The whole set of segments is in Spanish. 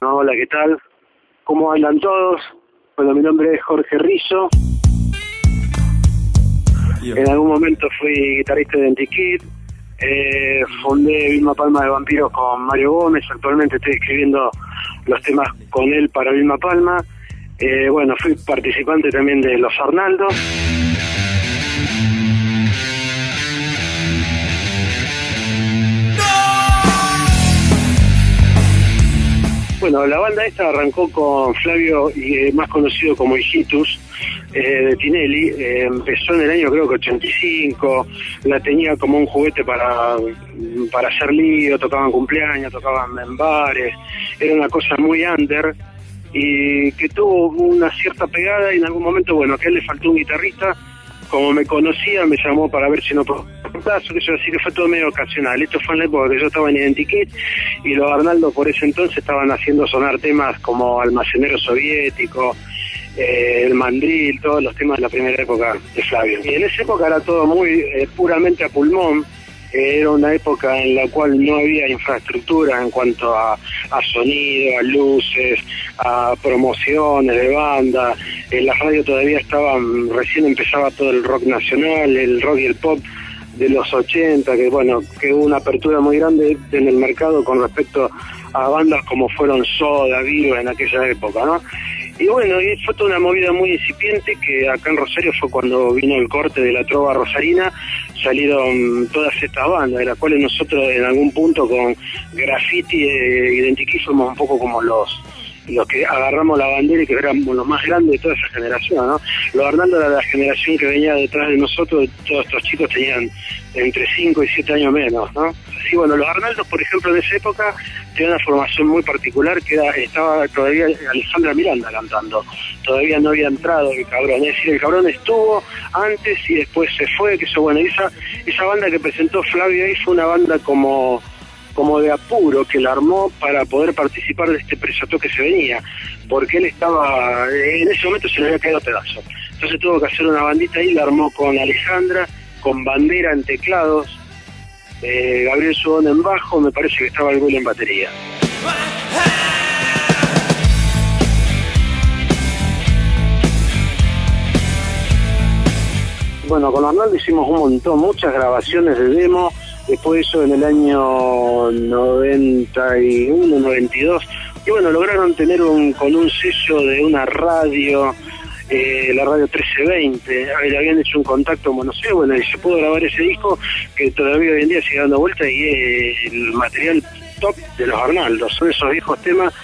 Hola, ¿qué tal? ¿Cómo andan todos? Bueno, mi nombre es Jorge Rizzo. En algún momento fui guitarrista de Antiquit. Eh, fundé Vilma Palma de Vampiros con Mario Gómez. Actualmente estoy escribiendo los temas con él para Vilma Palma. Eh, bueno, fui participante también de Los Arnaldos. Bueno, la banda esta arrancó con Flavio, y, más conocido como Hijitus, eh, de Tinelli. Eh, empezó en el año creo que 85, la tenía como un juguete para, para hacer lío, tocaban cumpleaños, tocaban en bares, era una cosa muy under y que tuvo una cierta pegada y en algún momento, bueno, a él le faltó un guitarrista, como me conocía, me llamó para ver si no plazo, que yo así que fue todo medio ocasional. Esto fue en la época que yo estaba en Identikit y los Arnaldo por ese entonces estaban haciendo sonar temas como Almacenero Soviético, eh, el mandril, todos los temas de la primera época de Flavio. Y en esa época era todo muy eh, puramente a pulmón, era una época en la cual no había infraestructura en cuanto a, a sonido, a luces, a promociones de banda. En la radio todavía estaban, recién empezaba todo el rock nacional, el rock y el pop de los 80, que bueno, que hubo una apertura muy grande en el mercado con respecto a bandas como fueron Soda, Virus en aquella época, ¿no? Y bueno, y fue toda una movida muy incipiente que acá en Rosario fue cuando vino el corte de la trova rosarina, salieron todas estas bandas, de las cuales nosotros en algún punto con graffiti eh, identificamos un poco como los los que agarramos la bandera y que éramos los más grandes de toda esa generación, ¿no? Los Arnaldo era la generación que venía detrás de nosotros, todos estos chicos tenían entre 5 y 7 años menos, ¿no? Así, bueno, los Arnaldos, por ejemplo, en esa época tenían una formación muy particular que era, estaba todavía Alejandra Miranda cantando, todavía no había entrado el cabrón, es decir, el cabrón estuvo antes y después se fue, que eso, bueno, esa, esa banda que presentó Flavio ahí fue una banda como como de apuro que la armó para poder participar de este presato que se venía, porque él estaba, en ese momento se le había caído pedazo. Entonces tuvo que hacer una bandita ahí, la armó con Alejandra, con bandera en teclados, eh, Gabriel Subón en bajo, me parece que estaba el en batería. Bueno, con Arnaldo hicimos un montón, muchas grabaciones de demo, después eso en el año 91, 92, y bueno, lograron tener un, con un sello de una radio, eh, la radio 1320, le habían hecho un contacto bueno, no sé, bueno, y se pudo grabar ese disco que todavía hoy en día sigue dando vuelta y es el material top de los Arnaldos, son esos viejos temas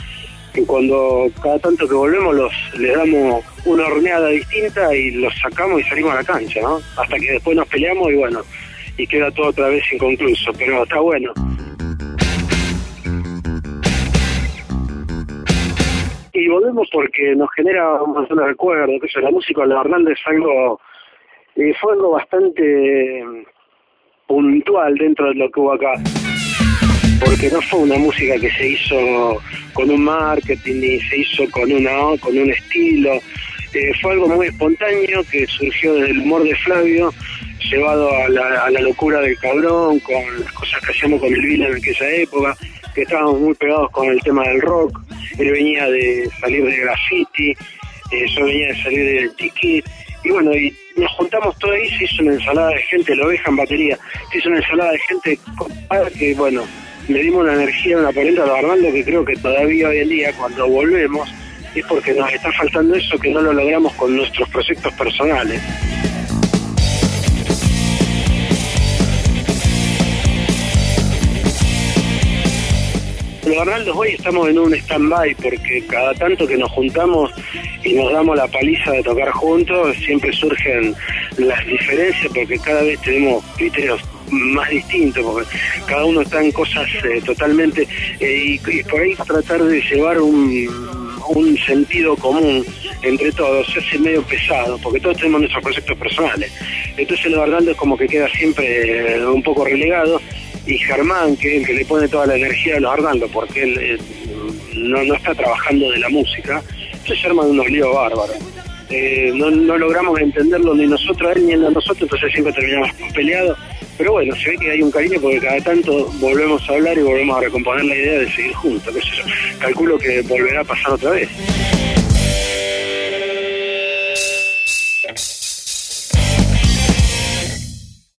que cuando cada tanto que volvemos los le damos una horneada distinta y los sacamos y salimos a la cancha, ¿no? Hasta que después nos peleamos y bueno, y queda todo otra vez inconcluso, pero está bueno. Y volvemos porque nos genera un montón de recuerdos, que la música de Hernández es algo, eh, fue algo bastante mm, puntual dentro de lo que hubo acá porque no fue una música que se hizo con un marketing ni se hizo con una con un estilo eh, fue algo muy espontáneo que surgió del humor de Flavio llevado a la, locura del cabrón, con las cosas que hacíamos con el Vila en aquella época, que estábamos muy pegados con el tema del rock. Él venía de salir de graffiti, eh, yo venía de salir del ticket, y bueno, y nos juntamos todo ahí, se hizo una ensalada de gente, lo oveja en batería, se hizo una ensalada de gente que, bueno, le dimos una energía, una polenta a los Arnaldo que creo que todavía hoy en día, cuando volvemos, es porque nos está faltando eso que no lo logramos con nuestros proyectos personales. Los Arnaldos hoy estamos en un stand-by porque cada tanto que nos juntamos y nos damos la paliza de tocar juntos, siempre surgen las diferencias porque cada vez tenemos criterios más distintos, porque cada uno está en cosas eh, totalmente, eh, y, por ahí tratar de llevar un, un sentido común entre todos se hace medio pesado, porque todos tenemos nuestros proyectos personales. Entonces los Arnaldo es como que queda siempre eh, un poco relegado y Germán, que es el que le pone toda la energía a los Arnaldo, porque él eh, no, no está trabajando de la música, se arma de unos líos bárbaros. Eh, no, no logramos entenderlo ni nosotros a él ni él a nosotros, entonces siempre terminamos peleados pero bueno, se ve que hay un cariño porque cada tanto volvemos a hablar y volvemos a recomponer la idea de seguir juntos. Calculo que volverá a pasar otra vez.